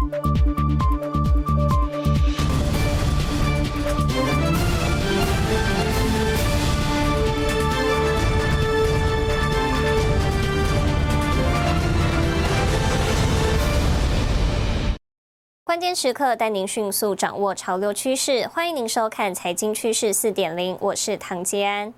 关键时刻带您迅速掌握潮流趋势，欢迎您收看《财经趋势四点零》，我是唐杰安。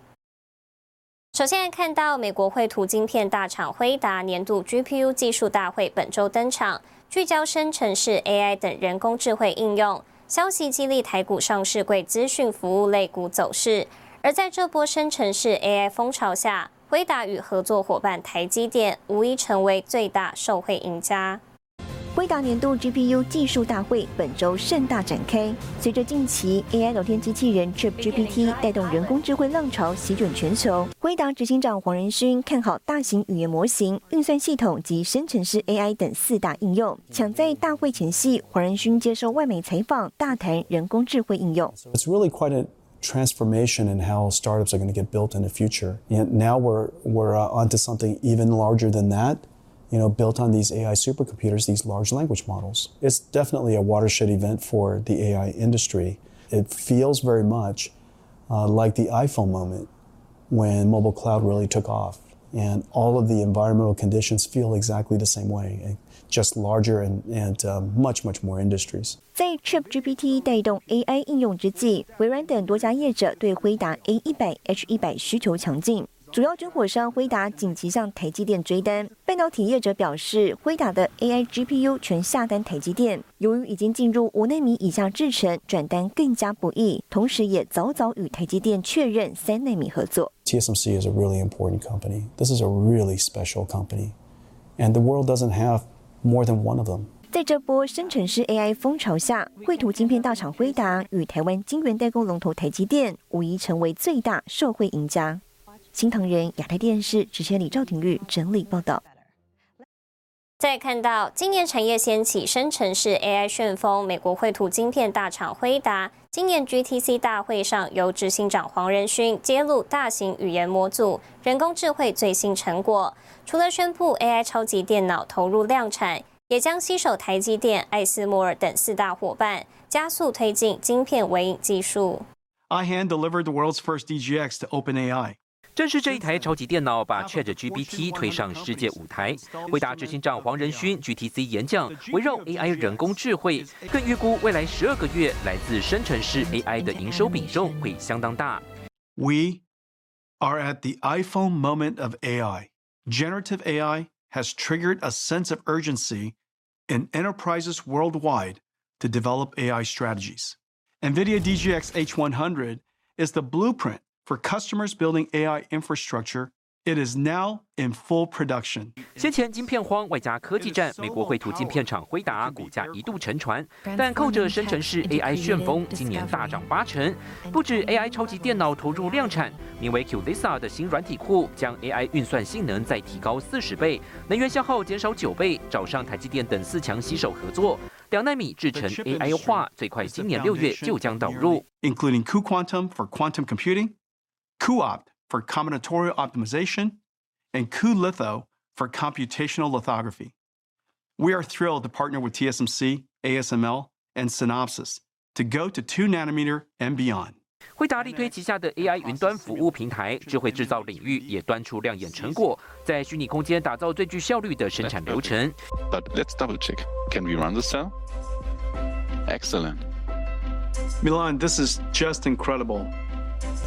首先看到美国绘图晶片大厂辉达年度 GPU 技术大会本周登场，聚焦生成式 AI 等人工智慧应用。消息激励台股上市柜资讯服务类股走势。而在这波生成式 AI 风潮下，辉达与合作伙伴台积电无疑成为最大受惠赢家。辉达年度 GPU 技术大会本周盛大展开。随着近期 AI 聊天机器人 ChatGPT 带动人工智慧浪潮席卷全球，辉达执行长黄仁勋看好大型语言模型、运算系统及生成式 AI 等四大应用。抢在大会前夕，黄仁勋接受外媒采访，大谈人工智慧应用。It's really quite a transformation in how startups are going to get built in the future. And now we're we're onto something even larger than that you know, built on these AI supercomputers, these large language models. It's definitely a watershed event for the AI industry. It feels very much uh, like the iPhone moment when mobile cloud really took off. And all of the environmental conditions feel exactly the same way, just larger and, and um, much, much more industries. 在 ChatGPT 带动 AI 应用之际，微软等多家业者对辉达 A 一百 H 一百需求强劲。 主要军火商辉达紧急向台积电追单，半导体业者表示，辉达的 AI GPU 全下单台积电。由于已经进入五纳米以下制程，转单更加不易，同时也早早与台积电确认三纳米合作。TSMC is a really important company. This is a really special company, and the world doesn't have more than one of them. 在这波生成式 AI 风潮下，绘图晶片大厂辉达与台湾晶圆代工龙头台积电，无疑成为最大受惠赢家。新唐人亚太电视主持人李兆廷玉整理报道。再看到今年产业掀起生成式 AI 旋风，美国绘图晶片大厂辉达今年 GTC 大会上，由执行长黄仁勋揭露大型语言模组人工智慧最新成果。除了宣布 AI 超级电脑投入量产，也将携手台积电、艾斯摩尔等四大伙伴，加速推进晶片微影技术。I hand delivered the world's first DGX to OpenAI. 正是这一台超级电脑把 ChatGPT 推上世界舞台。回答执行长黄仁勋 GTC 演讲，围绕 AI 人工智慧，更预估未来十二个月来自生成式 AI 的营收比重会相当大。We are at the iPhone moment of AI. Generative AI has triggered a sense of urgency in enterprises worldwide to develop AI strategies. NVIDIA DGX H100 is the blueprint for customers building AI infrastructure It is now in full production。先前晶片荒外加科技战，美国绘图晶片厂辉达股价一度沉船，但靠着生成式 AI 旋风，今年大涨八成。不止 AI 超级电脑投入量产，名为 QLISA 的新软体库将 AI 运算性能再提高四十倍，能源消耗减少九倍，找上台积电等四强携手合作，两纳米制成 AI 化，最快今年六月就将导入，including cuQuantum for quantum computing。cuOpt for combinatorial optimization, and cuLitho for computational lithography. We are thrilled to partner with TSMC, ASML, and Synopsys to go to 2 nanometer and beyond. 惠达力推旗下的 AI 云端服务平台，智慧制造领域也端出亮眼成果，在虚拟空间打造最具效率的生产流程。But let's double check. Can we run the cell? Excellent. Milan, this is just incredible.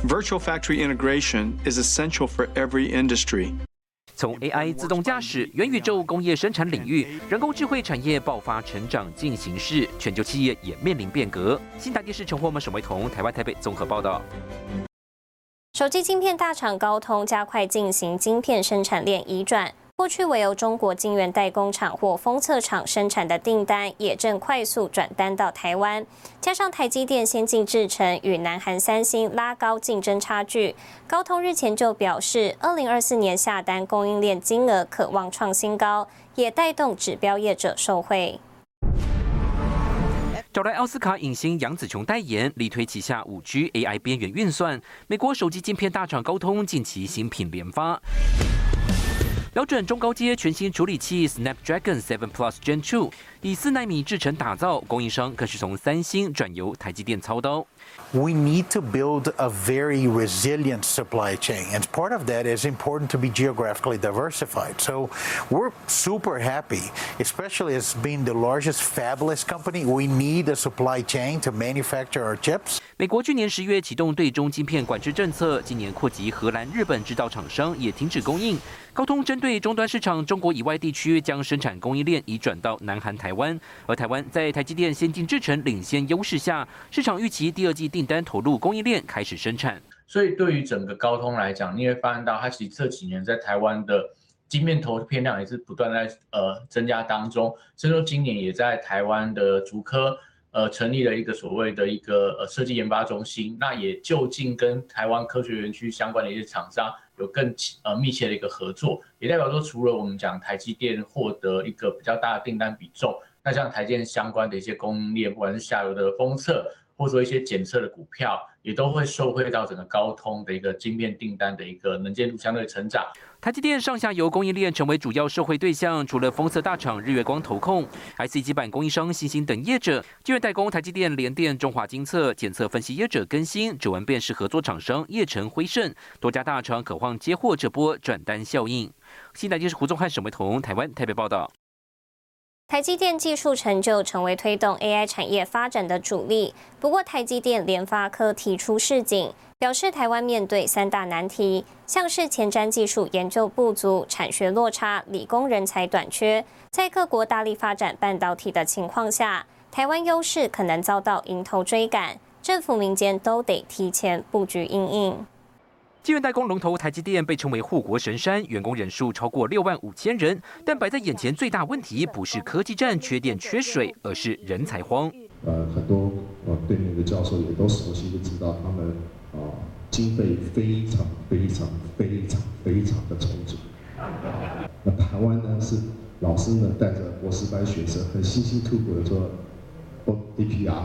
Virtual factory integration is essential for every industry. 从 AI 自动驾驶、元宇宙工业生产领域，人工智慧产业爆发成长进行式，全球企业也面临变革。新台电视陈获们沈维彤，台湾台北综合报道。手机晶片大厂高通加快进行晶片生产链移转。过去唯由中国晶圆代工厂或封测厂生产的订单，也正快速转单到台湾。加上台积电先进制程与南韩三星拉高竞争差距，高通日前就表示，二零二四年下单供应链金额可望创新高，也带动指标业者受惠。找来奥斯卡影星杨紫琼代言，力推旗下五 G AI 边缘运算。美国手机晶片大厂高通近期新品连发。标准中高阶全新处理器 Snapdragon 7 Plus Gen 2以四纳米制程打造，供应商更是从三星转由台积电操刀。we need to build a very resilient supply chain. And part of that is important to be geographically diversified. So we're super happy, especially as being the largest fabless company. We need a supply chain to manufacture our chips. 美国去年十月启动对中晶片管制政策，今年扩及荷兰、日本制造厂商也停止供应。高通针对终端市场，中国以外地区将生产供应链移转到南韩、台湾。而台湾在台积电先进制程领先优势下，市场预期第二季订单投入供应链开始生产。所以对于整个高通来讲，你会发现到它其实这几年在台湾的晶片投片量也是不断在呃增加当中，甚至说今年也在台湾的竹科。呃，成立了一个所谓的一个呃设计研发中心，那也就近跟台湾科学园区相关的一些厂商有更呃密切的一个合作，也代表说，除了我们讲台积电获得一个比较大的订单比重，那像台积电相关的一些供应链，不管是下游的封测。或者说一些检测的股票，也都会受惠到整个高通的一个晶片订单的一个能见度相对成长。台积电上下游供应链成为主要受惠对象，除了封测大厂日月光投控、IC 基板供应商新兴等业者，晶圆代工台积电、联电、中华晶测、检测分析业者更新，指纹辨识合作厂商叶成辉盛，多家大厂渴望接获这波转单效应。新台电视胡宗汉、沈维彤，台湾台北报道。台积电技术成就成为推动 AI 产业发展的主力。不过，台积电联发科提出示警，表示台湾面对三大难题，像是前瞻技术研究不足、产学落差、理工人才短缺。在各国大力发展半导体的情况下，台湾优势可能遭到迎头追赶，政府民间都得提前布局应应。晶圆代工龙头台积电被称为护国神山，员工人数超过六万五千人。但摆在眼前最大问题不是科技战缺电缺水，而是人才荒。呃，很多呃对面的教授也都熟悉的知道，他们啊经费非常非常非常非常的充足。那台湾呢是老师呢带着博士班学生很辛辛苦苦的做 DPR，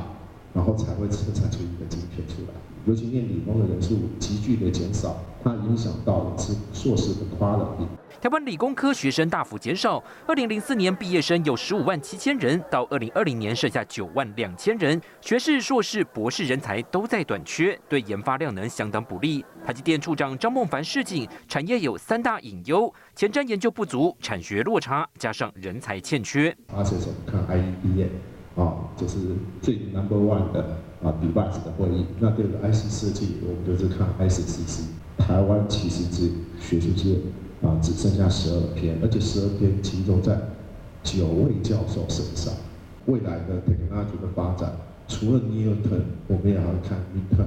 然后才会生产出一个晶片出来。尤其念理工的人数急剧的减少，它影响到了是硕士的 quality。台湾理工科学生大幅减少，二零零四年毕业生有十五万七千人，到二零二零年剩下九万两千人，学士、硕士、博士人才都在短缺，对研发量能相当不利。台积电处长张梦凡示警，产业有三大隐忧：前瞻研究不足、产学落差，加上人才欠缺。啊，就是最 number one 的。啊，device 的会议，那对于 IC 设计，我们就是看 ICCC。台湾其实只学术界啊，只剩下十二篇，而且十二篇集中在九位教授身上。未来的 technology 的发展，除了 near term，我们也要看 mid term，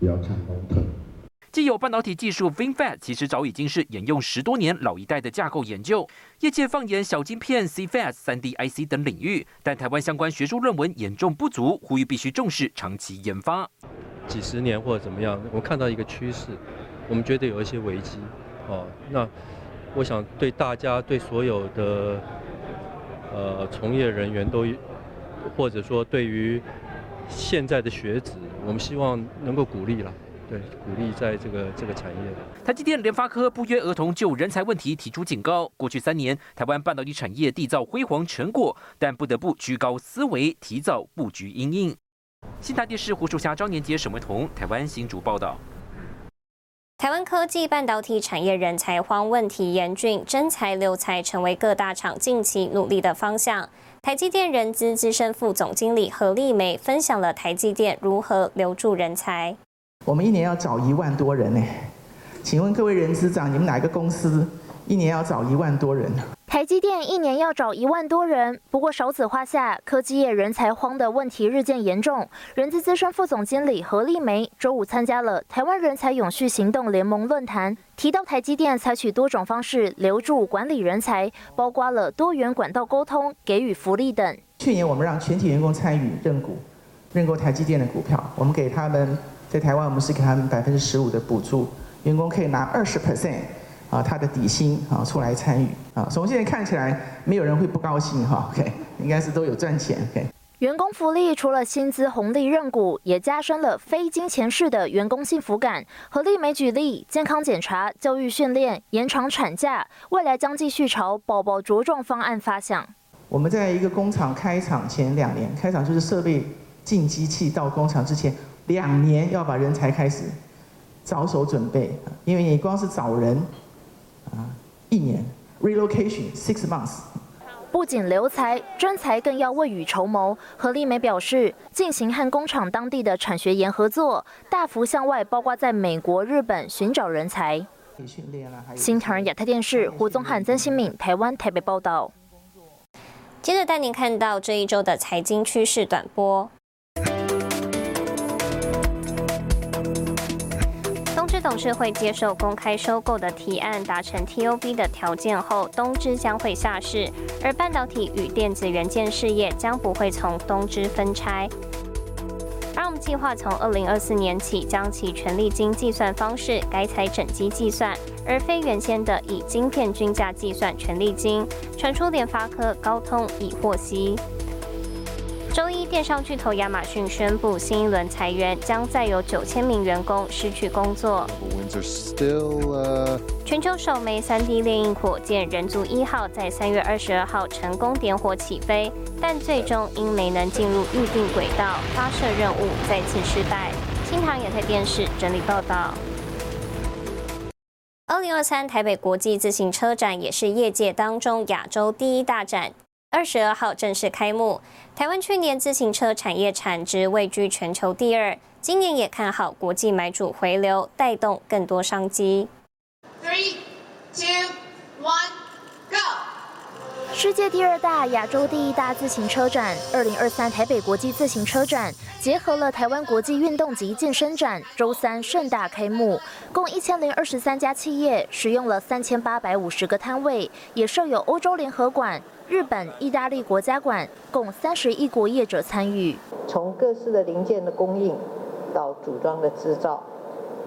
也要看 long term。既有半导体技术 FinFET，其实早已经是沿用十多年老一代的架构研究。业界放眼小晶片、CFET、3D IC 等领域，但台湾相关学术论文严重不足，呼吁必须重视长期研发。几十年或者怎么样，我们看到一个趋势，我们觉得有一些危机。哦，那我想对大家、对所有的呃从业人员都，或者说对于现在的学子，我们希望能够鼓励了。对，鼓励在这个这个产业。台积电、联发科不约而同就人才问题提出警告。过去三年，台湾半导体产业缔造辉煌成果，但不得不居高思维，提早布局应应。新台电视胡树霞、张年杰、沈维彤，台湾新竹报道。台湾科技半导体产业人才荒问题严峻，真才留才成为各大厂近期努力的方向。台积电人资资深副总经理何丽梅分享了台积电如何留住人才。我们一年要找一万多人呢，请问各位人资长，你们哪个公司一年要找一万多人？台积电一年要找一万多人，不过少子化下，科技业人才荒的问题日渐严重。人资资深副总经理何丽梅周五参加了台湾人才永续行动联盟论坛，提到台积电采取多种方式留住管理人才，包括了多元管道沟通、给予福利等。去年我们让全体员工参与认股，认购台积电的股票，我们给他们。在台湾，我们是给他们百分之十五的补助，员工可以拿二十 percent 啊，他的底薪啊出来参与啊。从现在看起来，没有人会不高兴哈。OK，应该是都有赚钱。OK。员工福利除了薪资红利认股，也加深了非金钱式的员工幸福感。何丽梅举例，健康检查、教育训练、延长产假，未来将继续朝宝宝着重方案发想。我们在一个工厂开厂前两年，开厂就是设备进机器到工厂之前两年，要把人才开始着手准备，因为你光是找人啊，一年 relocation six months。不仅留才，专才更要未雨绸缪。何丽梅表示，进行和工厂当地的产学研合作，大幅向外，包括在美国、日本寻找人才。新唐人亚太电视胡宗汉、曾新敏，台湾台北报道。接着带您看到这一周的财经趋势短波。董事会接受公开收购的提案，达成 TOB 的条件后，东芝将会下市，而半导体与电子元件事业将不会从东芝分拆。ARM 计划从二零二四年起将其权利金计算方式改采整机计算，而非原先的以晶片均价计算权利金。传出联发科、高通已获悉。周一，电商巨头亚马逊宣布新一轮裁员，将再有九千名员工失去工作。全球首枚 3D 猎鹰火箭人族一号在三月二十二号成功点火起飞，但最终因没能进入预定轨道，发射任务再次失败。新唐亚太电视整理报道。二零二三台北国际自行车展也是业界当中亚洲第一大展。二十二号正式开幕。台湾去年自行车产业产值位居全球第二，今年也看好国际买主回流，带动更多商机。世界第二大、亚洲第一大自行车展——二零二三台北国际自行车展，结合了台湾国际运动及健身展，周三盛大开幕。共一千零二十三家企业，使用了三千八百五十个摊位，也设有欧洲联合馆。日本、意大利国家馆共三十亿国业者参与，从各式的零件的供应到组装的制造，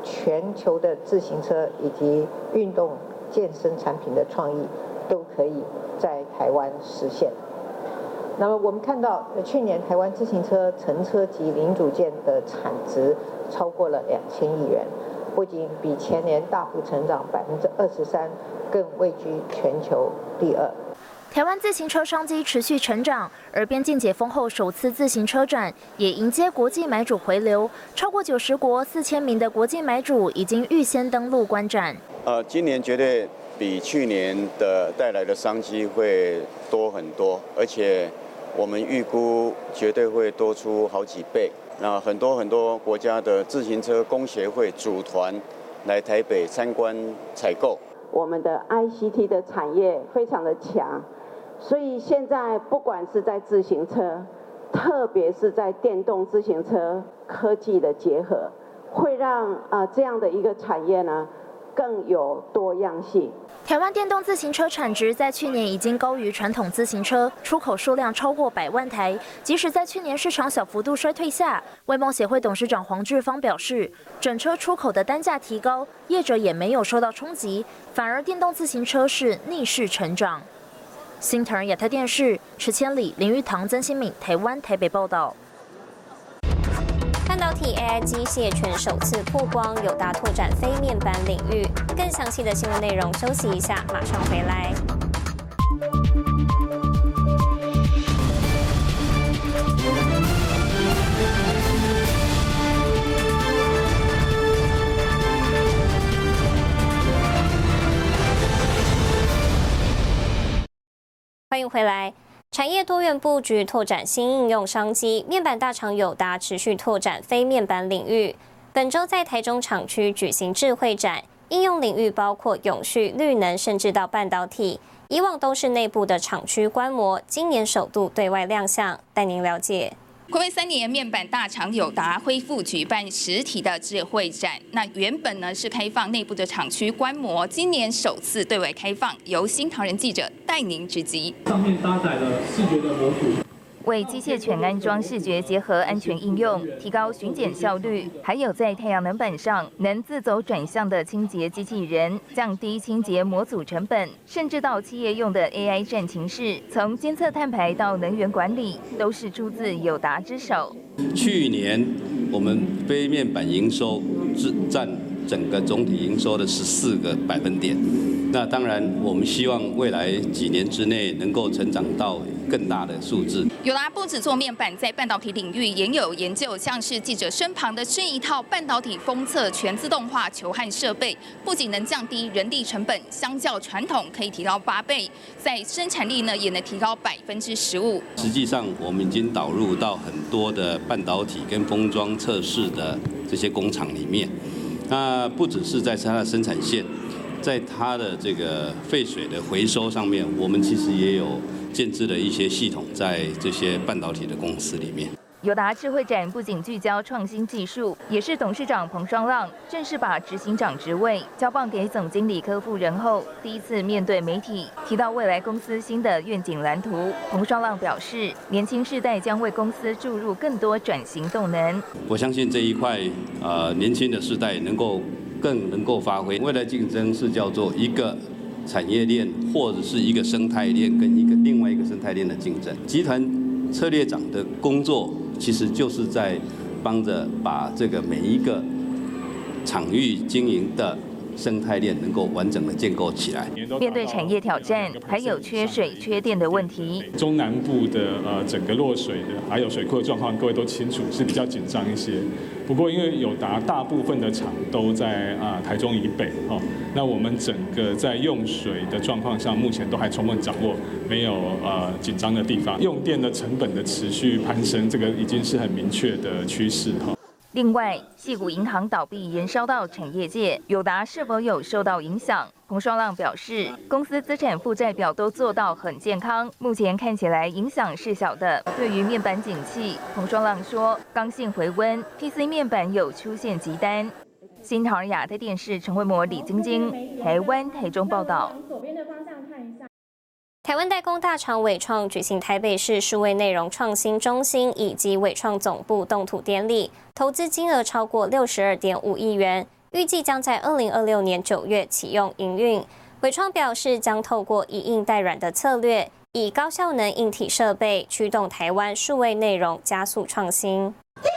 全球的自行车以及运动健身产品的创意都可以在台湾实现。那么我们看到，去年台湾自行车乘车及零组件的产值超过了两千亿元，不仅比前年大幅成长百分之二十三，更位居全球第二。台湾自行车商机持续成长，而边境解封后首次自行车展也迎接国际买主回流，超过九十国四千名的国际买主已经预先登陆观展。呃，今年绝对比去年的带来的商机会多很多，而且我们预估绝对会多出好几倍。那很多很多国家的自行车工协会组团来台北参观采购，我们的 ICT 的产业非常的强。所以现在不管是在自行车，特别是在电动自行车科技的结合，会让啊这样的一个产业呢更有多样性。台湾电动自行车产值在去年已经高于传统自行车，出口数量超过百万台。即使在去年市场小幅度衰退下，外贸协会董事长黄志芳表示，整车出口的单价提高，业者也没有受到冲击，反而电动自行车是逆势成长。新唐亚太电视，池千里、林玉堂、曾新敏，台湾台北报道。半导体 AI 机械全首次曝光，有大拓展非面板领域。更详细的新闻内容，休息一下，马上回来。欢迎回来。产业多元布局，拓展新应用商机。面板大厂友达持续拓展非面板领域。本周在台中厂区举行智慧展，应用领域包括永续、绿能，甚至到半导体。以往都是内部的厂区观摩，今年首度对外亮相，带您了解。暌违三年，面板大厂友达恢复举办实体的智慧展。那原本呢是开放内部的厂区观摩，今年首次对外开放，由新唐人记者带您直击。上面搭载了视觉的模组。为机械犬安装视觉结合安全应用，提高巡检效率，还有在太阳能板上能自走转向的清洁机器人，降低清洁模组成本，甚至到企业用的 AI 战情室，从监测碳排到能源管理，都是出自友达之手。去年我们非面板营收只占整个总体营收的十四个百分点。那当然，我们希望未来几年之内能够成长到更大的数字。有啦不止做面板，在半导体领域也有研究，像是记者身旁的这一套半导体封测全自动化球焊设备，不仅能降低人力成本，相较传统可以提高八倍，在生产力呢也能提高百分之十五。实际上，我们已经导入到很多的半导体跟封装测试的这些工厂里面。那不只是在它的生产线。在它的这个废水的回收上面，我们其实也有建制了一些系统在这些半导体的公司里面。友达智慧展不仅聚焦创新技术，也是董事长彭双浪正式把执行长职位交棒给总经理柯富仁后，第一次面对媒体提到未来公司新的愿景蓝图。彭双浪表示，年轻世代将为公司注入更多转型动能。我相信这一块，呃，年轻的世代能够。更能够发挥未来竞争是叫做一个产业链或者是一个生态链跟一个另外一个生态链的竞争。集团策略长的工作其实就是在帮着把这个每一个场域经营的。生态链能够完整的建构起来。面对产业挑战，还有缺水、缺电的问题。中南部的呃整个落水的还有水库的状况，各位都清楚是比较紧张一些。不过因为有达大部分的厂都在啊台中以北哦，那我们整个在用水的状况上，目前都还充分掌握，没有呃紧张的地方。用电的成本的持续攀升，这个已经是很明确的趋势哈。另外，细谷银行倒闭延烧到产业界，友达是否有受到影响？洪双浪表示，公司资产负债表都做到很健康，目前看起来影响是小的。对于面板景气，洪双浪说，刚性回温，PC 面板有出现急单。新唐尔亚太电视陈慧模、李晶晶，台湾台中报道。台湾代工大厂伟创举行台北市数位内容创新中心以及伟创总部动土典礼，投资金额超过六十二点五亿元，预计将在二零二六年九月启用营运。伟创表示，将透过以硬代软的策略，以高效能硬体设备驱动台湾数位内容加速创新。台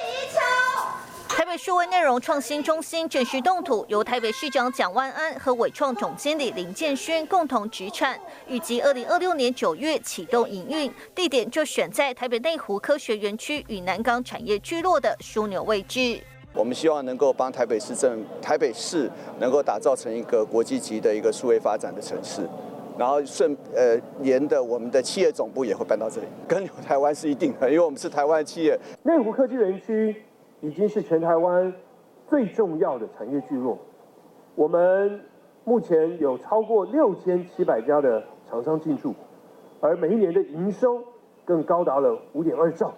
北数位内容创新中心正式动土，由台北市长蒋万安和伟创总经理林建轩共同举产，预计二零二六年九月启动营运，地点就选在台北内湖科学园区与南港产业聚落的枢纽位置。我们希望能够帮台北市政、台北市能够打造成一个国际级的一个数位发展的城市，然后顺呃沿的我们的企业总部也会搬到这里，跟台湾是一定的，因为我们是台湾企业。内湖科技园区。已经是全台湾最重要的产业聚落。我们目前有超过六千七百家的厂商进驻，而每一年的营收更高达了五点二兆。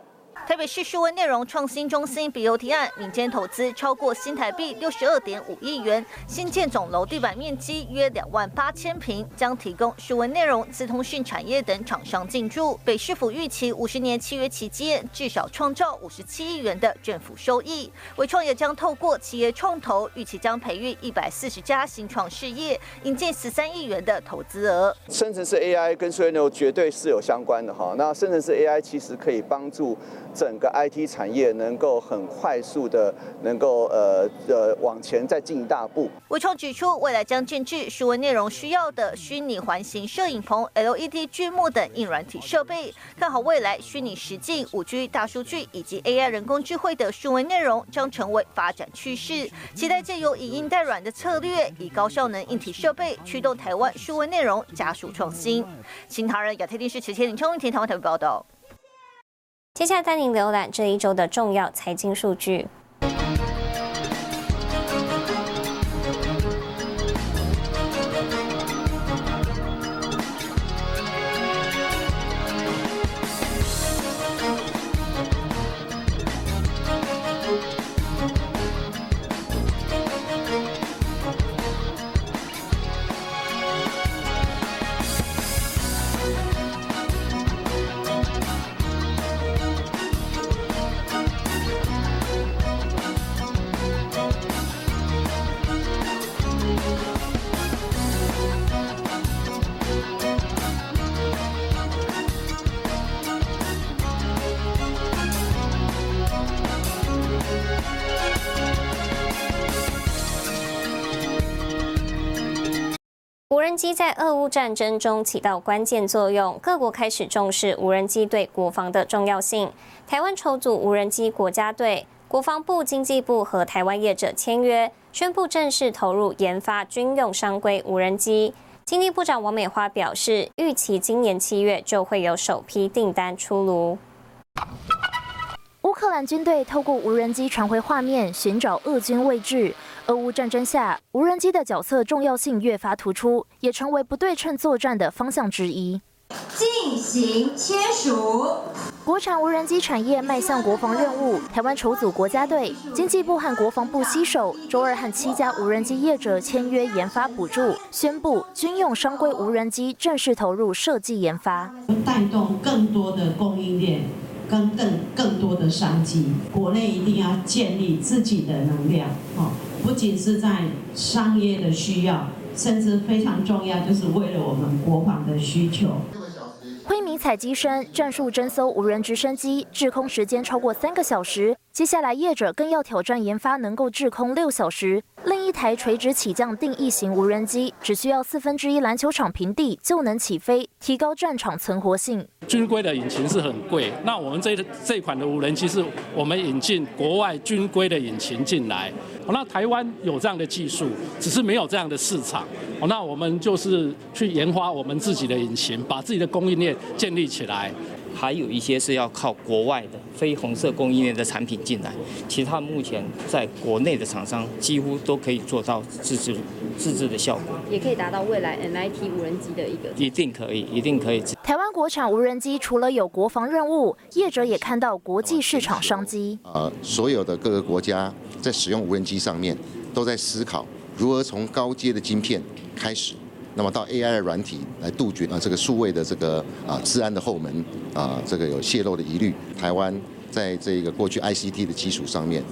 台北市数位内容创新中心 BOT 案，民间投资超过新台币六十二点五亿元，新建总楼地板面积约两万八千平，将提供数位内容、资通讯产业等厂商进驻。北市府预期五十年契约期间，至少创造五十七亿元的政府收益。伟创也将透过企业创投，预期将培育一百四十家新创事业，引进十三亿元的投资额。生成式 AI 跟数位内容绝对是有相关的哈。那生成式 AI 其实可以帮助。整个 IT 产业能够很快速的能够呃呃往前再进一大步。伟创指出，未来将建置数位内容需要的虚拟环形摄影棚、LED 剧幕等硬软体设备，看好未来虚拟实境、五 G、大数据以及 AI 人工智慧的数位内容将成为发展趋势。期待借由以硬代软的策略，以高效能硬体设备驱动台湾数位内容加速创新。新唐人亚太电视持千林冲，天台湾台报道。接下来带您浏览这一周的重要财经数据。在俄乌战争中起到关键作用，各国开始重视无人机对国防的重要性。台湾筹组无人机国家队，国防部、经济部和台湾业者签约，宣布正式投入研发军用商规无人机。经济部长王美花表示，预期今年七月就会有首批订单出炉。乌克兰军队透过无人机传回画面，寻找俄军位置。俄乌战争下，无人机的角色重要性越发突出，也成为不对称作战的方向之一。进行签署，国产无人机产业迈向国防任务。台湾筹组国家队，经济部和国防部携手，周二和七家无人机业者签约研发补助，宣布军用商规无人机正式投入设计研发，带动更多的供应链。跟更更多的商机，国内一定要建立自己的能量，哦，不仅是在商业的需要，甚至非常重要，就是为了我们国防的需求。灰米彩机身战术侦搜无人直升机，滞空时间超过三个小时。接下来，业者更要挑战研发能够滞空六小时。另一台垂直起降定翼型无人机，只需要四分之一篮球场平地就能起飞，提高战场存活性。军规的引擎是很贵，那我们这这款的无人机是我们引进国外军规的引擎进来。那台湾有这样的技术，只是没有这样的市场。那我们就是去研发我们自己的引擎，把自己的供应链建立起来。还有一些是要靠国外的非红色供应链的产品进来，其他目前在国内的厂商几乎都可以做到自制、自制的效果，也可以达到未来 MIT 无人机的一个。一定可以，一定可以。台湾国产无人机除了有国防任务，业者也看到国际市场商机。呃，所有的各个国家在使用无人机上面，都在思考如何从高阶的晶片开始。那么到 AI 的软体来杜绝啊这个数位的这个啊治安的后门啊这个有泄露的疑虑。台湾在这个过去 ICT 的基础上面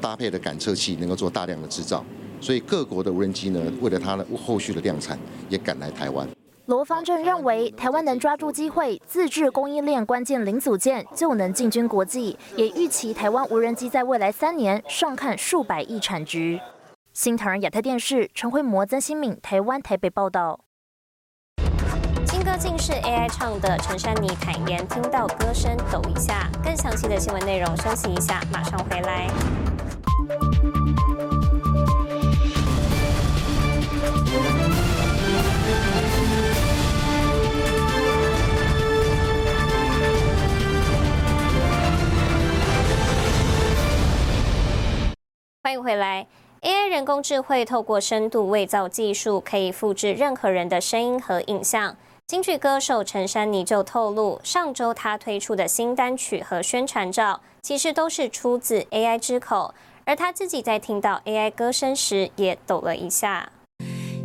搭配的感测器能够做大量的制造，所以各国的无人机呢为了它的后续的量产也赶来台湾。罗方正认为台湾能抓住机会自制供应链关键零组件就能进军国际，也预期台湾无人机在未来三年上看数百亿产值。新唐人亚太电视陈慧模、曾新敏，台湾台北报道。新歌竟是 AI 唱的，陈珊妮坦言听到歌声抖一下。更详细的新闻内容，休息一下，马上回来。欢迎回来。AI 人工智慧透过深度伪造技术，可以复制任何人的声音和影像。京剧歌手陈珊妮就透露，上周她推出的新单曲和宣传照，其实都是出自 AI 之口。而她自己在听到 AI 歌声时，也抖了一下。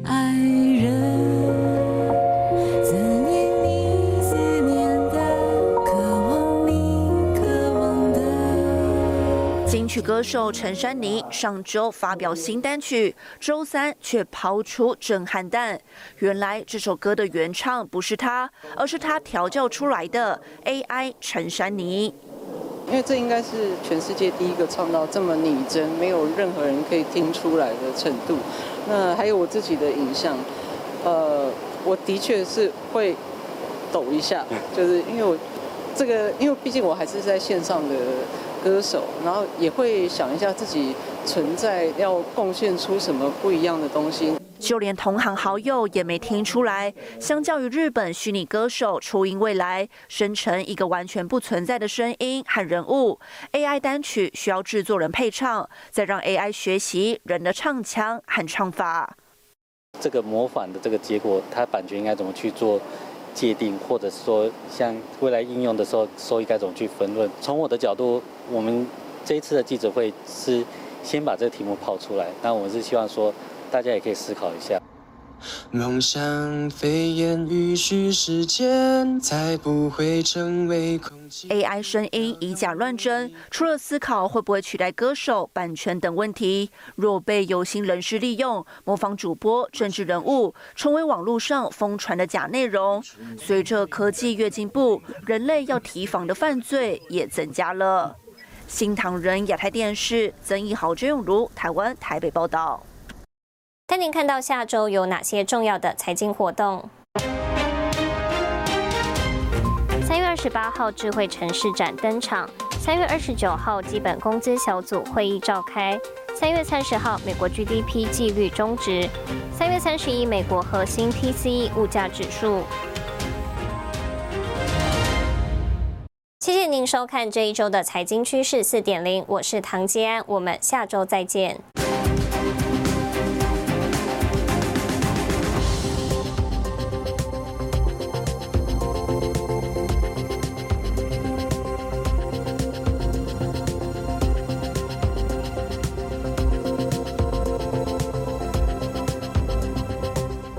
爱人。金曲歌手陈珊妮上周发表新单曲，周三却抛出震撼弹。原来这首歌的原唱不是她，而是她调教出来的 AI 陈珊妮。因为这应该是全世界第一个唱到这么拟真，没有任何人可以听出来的程度。那还有我自己的影像，呃，我的确是会抖一下，就是因为我这个，因为毕竟我还是在线上的。歌手，然后也会想一下自己存在要贡献出什么不一样的东西。就连同行好友也没听出来。相较于日本虚拟歌手初音未来生成一个完全不存在的声音和人物，AI 单曲需要制作人配唱，再让 AI 学习人的唱腔和唱法。这个模仿的这个结果，它版权应该怎么去做？界定，或者说像未来应用的时候，收益该怎么去分论？从我的角度，我们这一次的记者会是先把这个题目抛出来，那我是希望说，大家也可以思考一下。梦想飞燕与虚实间，才不会成为空气。AI 声音以假乱真，除了思考会不会取代歌手、版权等问题，若被有心人士利用，模仿主播、政治人物，成为网络上疯传的假内容。随着科技越进步，人类要提防的犯罪也增加了。新唐人亚太电视曾义豪、郑永如，台湾台北报道。带您看到下周有哪些重要的财经活动。三月二十八号，智慧城市展登场；三月二十九号，基本工资小组会议召开；三月三十号，美国 GDP 纪律终止；三月三十一，美国核心 PCE 物价指数。谢谢您收看这一周的财经趋势四点零，我是唐吉安，我们下周再见。